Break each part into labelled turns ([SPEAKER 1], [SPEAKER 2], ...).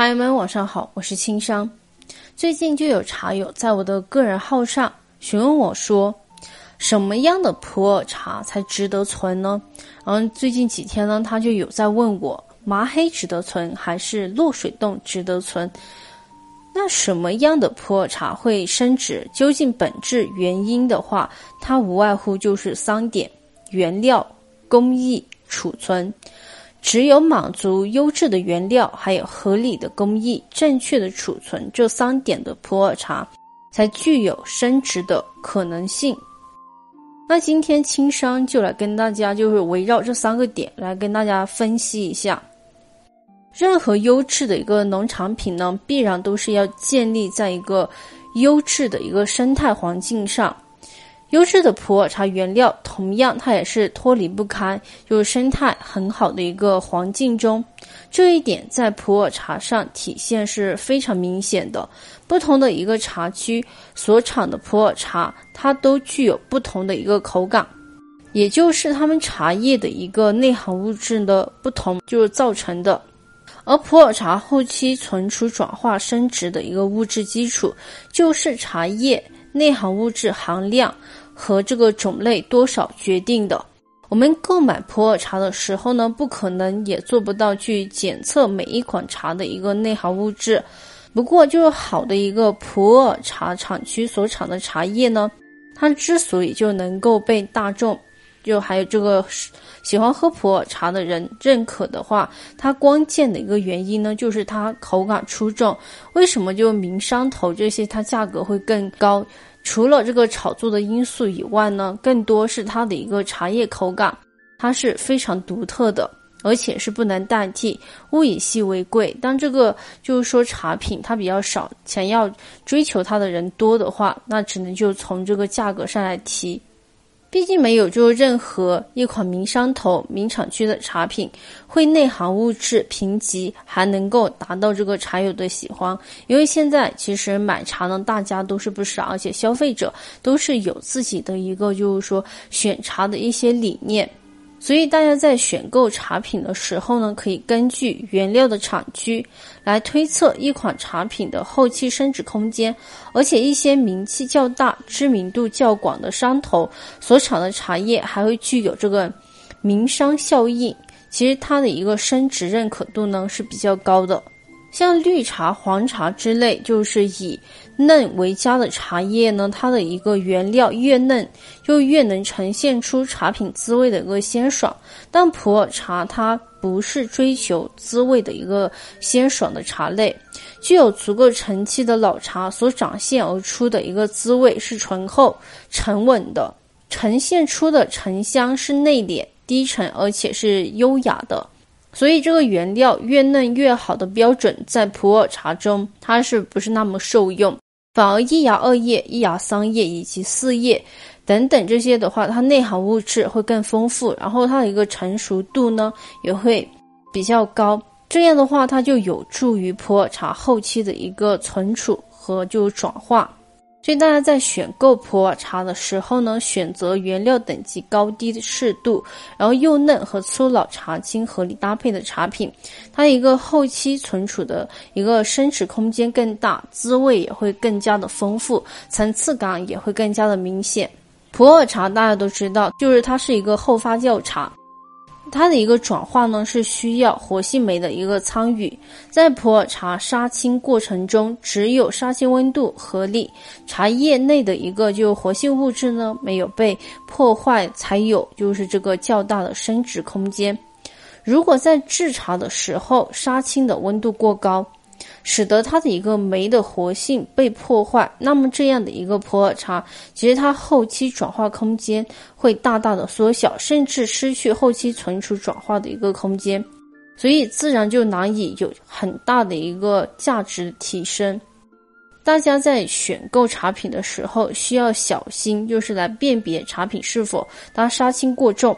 [SPEAKER 1] 茶友们晚上好，我是青商。最近就有茶友在我的个人号上询问我说，什么样的普洱茶才值得存呢？然后最近几天呢，他就有在问我，麻黑值得存还是落水洞值得存？那什么样的普洱茶会升值？究竟本质原因的话，它无外乎就是三点：原料、工艺、储存。只有满足优质的原料，还有合理的工艺、正确的储存这三点的普洱茶，才具有升值的可能性。那今天青商就来跟大家，就是围绕这三个点来跟大家分析一下。任何优质的一个农产品呢，必然都是要建立在一个优质的一个生态环境上。优质的普洱茶原料，同样它也是脱离不开就是生态很好的一个环境中，这一点在普洱茶上体现是非常明显的。不同的一个茶区所产的普洱茶，它都具有不同的一个口感，也就是它们茶叶的一个内含物质的不同，就是造成的。而普洱茶后期存储、转化、升值的一个物质基础，就是茶叶内含物质含量。和这个种类多少决定的。我们购买普洱茶的时候呢，不可能也做不到去检测每一款茶的一个内含物质。不过，就是好的一个普洱茶产区所产的茶叶呢，它之所以就能够被大众，就还有这个喜欢喝普洱茶的人认可的话，它关键的一个原因呢，就是它口感出众。为什么就名山头这些它价格会更高？除了这个炒作的因素以外呢，更多是它的一个茶叶口感，它是非常独特的，而且是不能代替。物以稀为贵，当这个就是说茶品它比较少，想要追求它的人多的话，那只能就从这个价格上来提。毕竟没有，就任何一款名山头、名产区的茶品会内含物质评级还能够达到这个茶友的喜欢。因为现在其实买茶呢，大家都是不少，而且消费者都是有自己的一个就是说选茶的一些理念。所以大家在选购茶品的时候呢，可以根据原料的产区来推测一款茶品的后期升值空间，而且一些名气较大、知名度较广的山头所产的茶叶还会具有这个名商效应，其实它的一个升值认可度呢是比较高的。像绿茶、黄茶之类，就是以嫩为佳的茶叶呢，它的一个原料越嫩，就越能呈现出茶品滋味的一个鲜爽。但普洱茶它不是追求滋味的一个鲜爽的茶类，具有足够陈期的老茶所展现而出的一个滋味是醇厚、沉稳的，呈现出的沉香是内敛、低沉，而且是优雅的。所以，这个原料越嫩越好的标准，在普洱茶中，它是不是那么受用？反而一芽二叶、一芽三叶以及四叶等等这些的话，它内含物质会更丰富，然后它的一个成熟度呢也会比较高。这样的话，它就有助于普洱茶后期的一个存储和就转化。所以大家在选购普洱茶的时候呢，选择原料等级高低适度，然后幼嫩和粗老茶青合理搭配的茶品，它一个后期存储的一个升值空间更大，滋味也会更加的丰富，层次感也会更加的明显。普洱茶大家都知道，就是它是一个后发酵茶。它的一个转化呢，是需要活性酶的一个参与。在普洱茶杀青过程中，只有杀青温度合理，茶叶内的一个就活性物质呢没有被破坏，才有就是这个较大的升值空间。如果在制茶的时候杀青的温度过高，使得它的一个酶的活性被破坏，那么这样的一个普洱茶，其实它后期转化空间会大大的缩小，甚至失去后期存储转化的一个空间，所以自然就难以有很大的一个价值提升。大家在选购茶品的时候需要小心，就是来辨别茶品是否它杀青过重。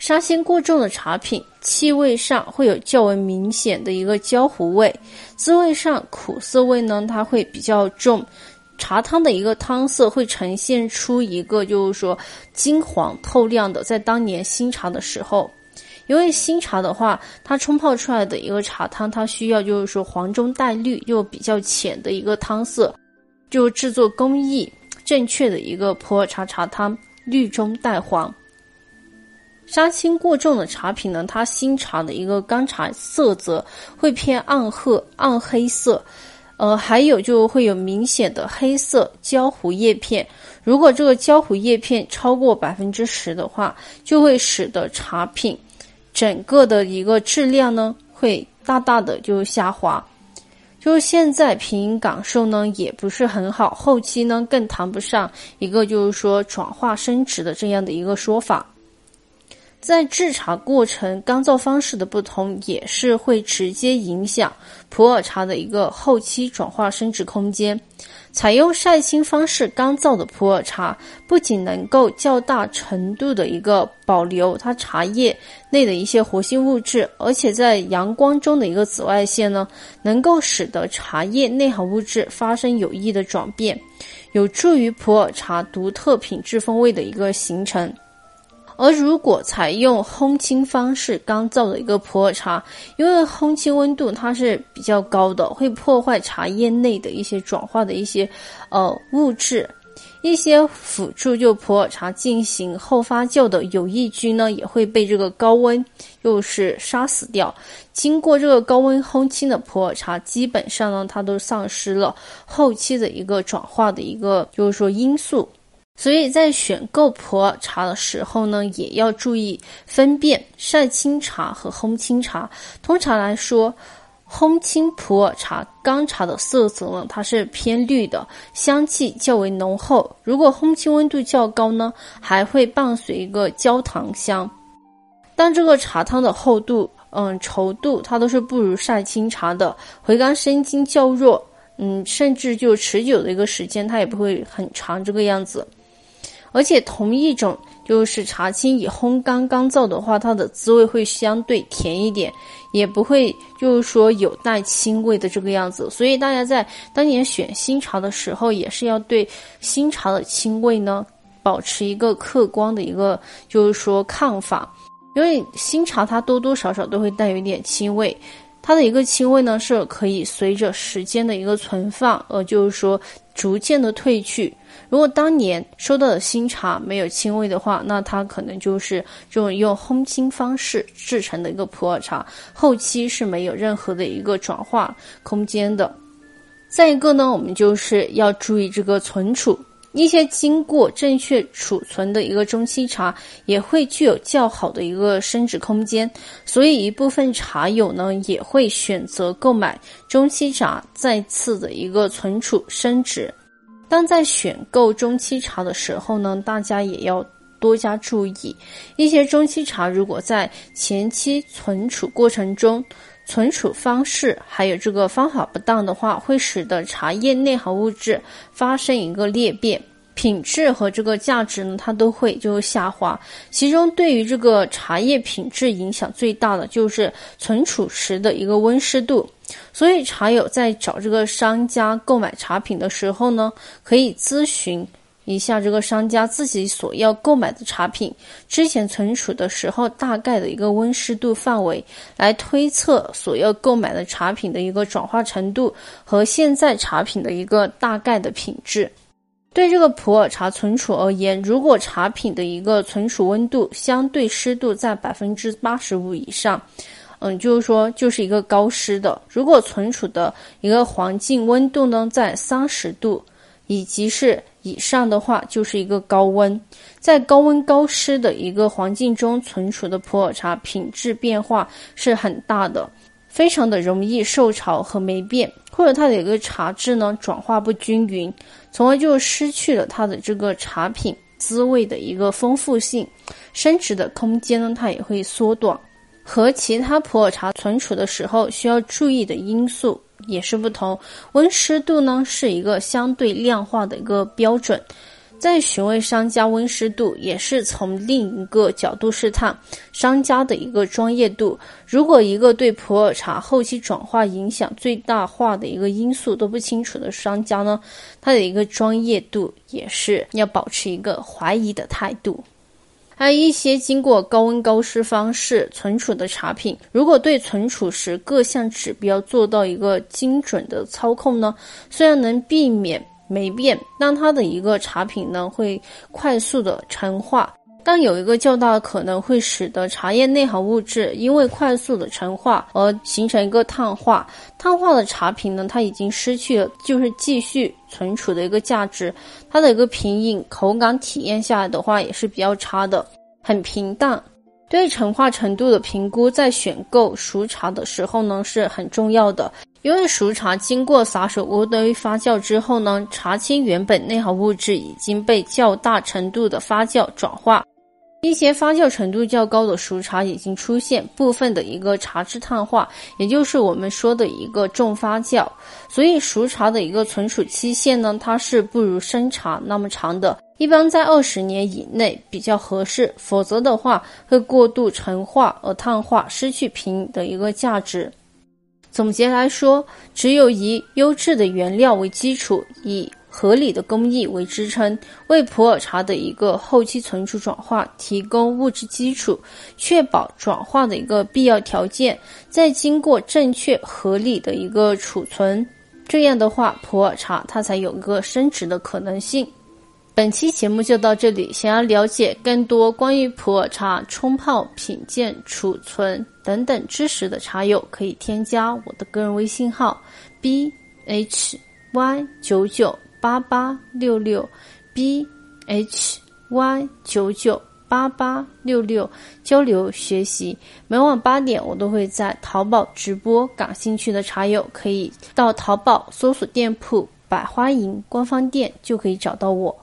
[SPEAKER 1] 杀青过重的茶品，气味上会有较为明显的一个焦糊味，滋味上苦涩味呢，它会比较重，茶汤的一个汤色会呈现出一个就是说金黄透亮的，在当年新茶的时候。因为新茶的话，它冲泡出来的一个茶汤，它需要就是说黄中带绿，又比较浅的一个汤色，就制作工艺正确的一个普洱茶茶汤，绿中带黄。杀青过重的茶品呢，它新茶的一个干茶色泽会偏暗褐、暗黑色，呃，还有就会有明显的黑色焦糊叶片。如果这个焦糊叶片超过百分之十的话，就会使得茶品整个的一个质量呢会大大的就下滑。就是现在平饮感受呢也不是很好，后期呢更谈不上一个就是说转化升值的这样的一个说法。在制茶过程干燥方式的不同，也是会直接影响普洱茶的一个后期转化升值空间。采用晒青方式干燥的普洱茶，不仅能够较大程度的一个保留它茶叶内的一些活性物质，而且在阳光中的一个紫外线呢，能够使得茶叶内含物质发生有益的转变，有助于普洱茶独特品质风味的一个形成。而如果采用烘青方式干燥的一个普洱茶，因为烘青温度它是比较高的，会破坏茶叶内的一些转化的一些呃物质，一些辅助就普洱茶进行后发酵的有益菌呢，也会被这个高温又是杀死掉。经过这个高温烘青的普洱茶，基本上呢，它都丧失了后期的一个转化的一个就是说因素。所以在选购普洱茶的时候呢，也要注意分辨晒青茶和烘青茶。通常来说，烘青普洱茶干茶的色泽呢，它是偏绿的，香气较为浓厚。如果烘青温度较高呢，还会伴随一个焦糖香。但这个茶汤的厚度、嗯稠度，它都是不如晒青茶的，回甘生津较弱。嗯，甚至就持久的一个时间，它也不会很长这个样子。而且同一种就是茶青以烘干干燥的话，它的滋味会相对甜一点，也不会就是说有带青味的这个样子。所以大家在当年选新茶的时候，也是要对新茶的青味呢保持一个客观的一个就是说看法，因为新茶它多多少少都会带有一点青味。它的一个青味呢，是可以随着时间的一个存放，呃，就是说逐渐的褪去。如果当年收到的新茶没有青味的话，那它可能就是这种用烘青方式制成的一个普洱茶，后期是没有任何的一个转化空间的。再一个呢，我们就是要注意这个存储。一些经过正确储存的一个中期茶，也会具有较好的一个升值空间，所以一部分茶友呢也会选择购买中期茶，再次的一个存储升值。当在选购中期茶的时候呢，大家也要多加注意，一些中期茶如果在前期存储过程中，存储方式还有这个方法不当的话，会使得茶叶内含物质发生一个裂变，品质和这个价值呢，它都会就下滑。其中对于这个茶叶品质影响最大的就是存储时的一个温湿度。所以茶友在找这个商家购买茶品的时候呢，可以咨询。一下这个商家自己所要购买的茶品之前存储的时候大概的一个温湿度范围，来推测所要购买的茶品的一个转化程度和现在茶品的一个大概的品质。对这个普洱茶存储而言，如果茶品的一个存储温度相对湿度在百分之八十五以上，嗯，就是说就是一个高湿的。如果存储的一个环境温度呢在三十度。以及是以上的话，就是一个高温，在高温高湿的一个环境中存储的普洱茶品质变化是很大的，非常的容易受潮和霉变，或者它的一个茶质呢转化不均匀，从而就失去了它的这个茶品滋味的一个丰富性，升值的空间呢它也会缩短。和其他普洱茶存储的时候需要注意的因素。也是不同，温湿度呢是一个相对量化的一个标准，在询问商家温湿度，也是从另一个角度试探商家的一个专业度。如果一个对普洱茶后期转化影响最大化的一个因素都不清楚的商家呢，他的一个专业度也是要保持一个怀疑的态度。还有一些经过高温高湿方式存储的茶品，如果对存储时各项指标做到一个精准的操控呢，虽然能避免霉变，但它的一个茶品呢会快速的陈化。但有一个较大的可能会使得茶叶内含物质因为快速的陈化而形成一个碳化，碳化的茶品呢，它已经失去了就是继续存储的一个价值，它的一个品饮口感体验下来的话也是比较差的，很平淡。对陈化程度的评估，在选购熟茶的时候呢是很重要的，因为熟茶经过洒手渥堆发酵之后呢，茶青原本内含物质已经被较大程度的发酵转化。一些发酵程度较高的熟茶已经出现部分的一个茶质碳化，也就是我们说的一个重发酵。所以熟茶的一个存储期限呢，它是不如生茶那么长的，一般在二十年以内比较合适，否则的话会过度陈化而碳化，失去品的一个价值。总结来说，只有以优质的原料为基础，以合理的工艺为支撑，为普洱茶的一个后期存储转化提供物质基础，确保转化的一个必要条件，再经过正确合理的一个储存，这样的话，普洱茶它才有一个升值的可能性。本期节目就到这里，想要了解更多关于普洱茶冲泡、品鉴、储存等等知识的茶友，可以添加我的个人微信号 b h y 九九。八八六六，b h y 九九八八六六交流学习，每晚八点我都会在淘宝直播，感兴趣的茶友可以到淘宝搜索店铺“百花营”官方店，就可以找到我。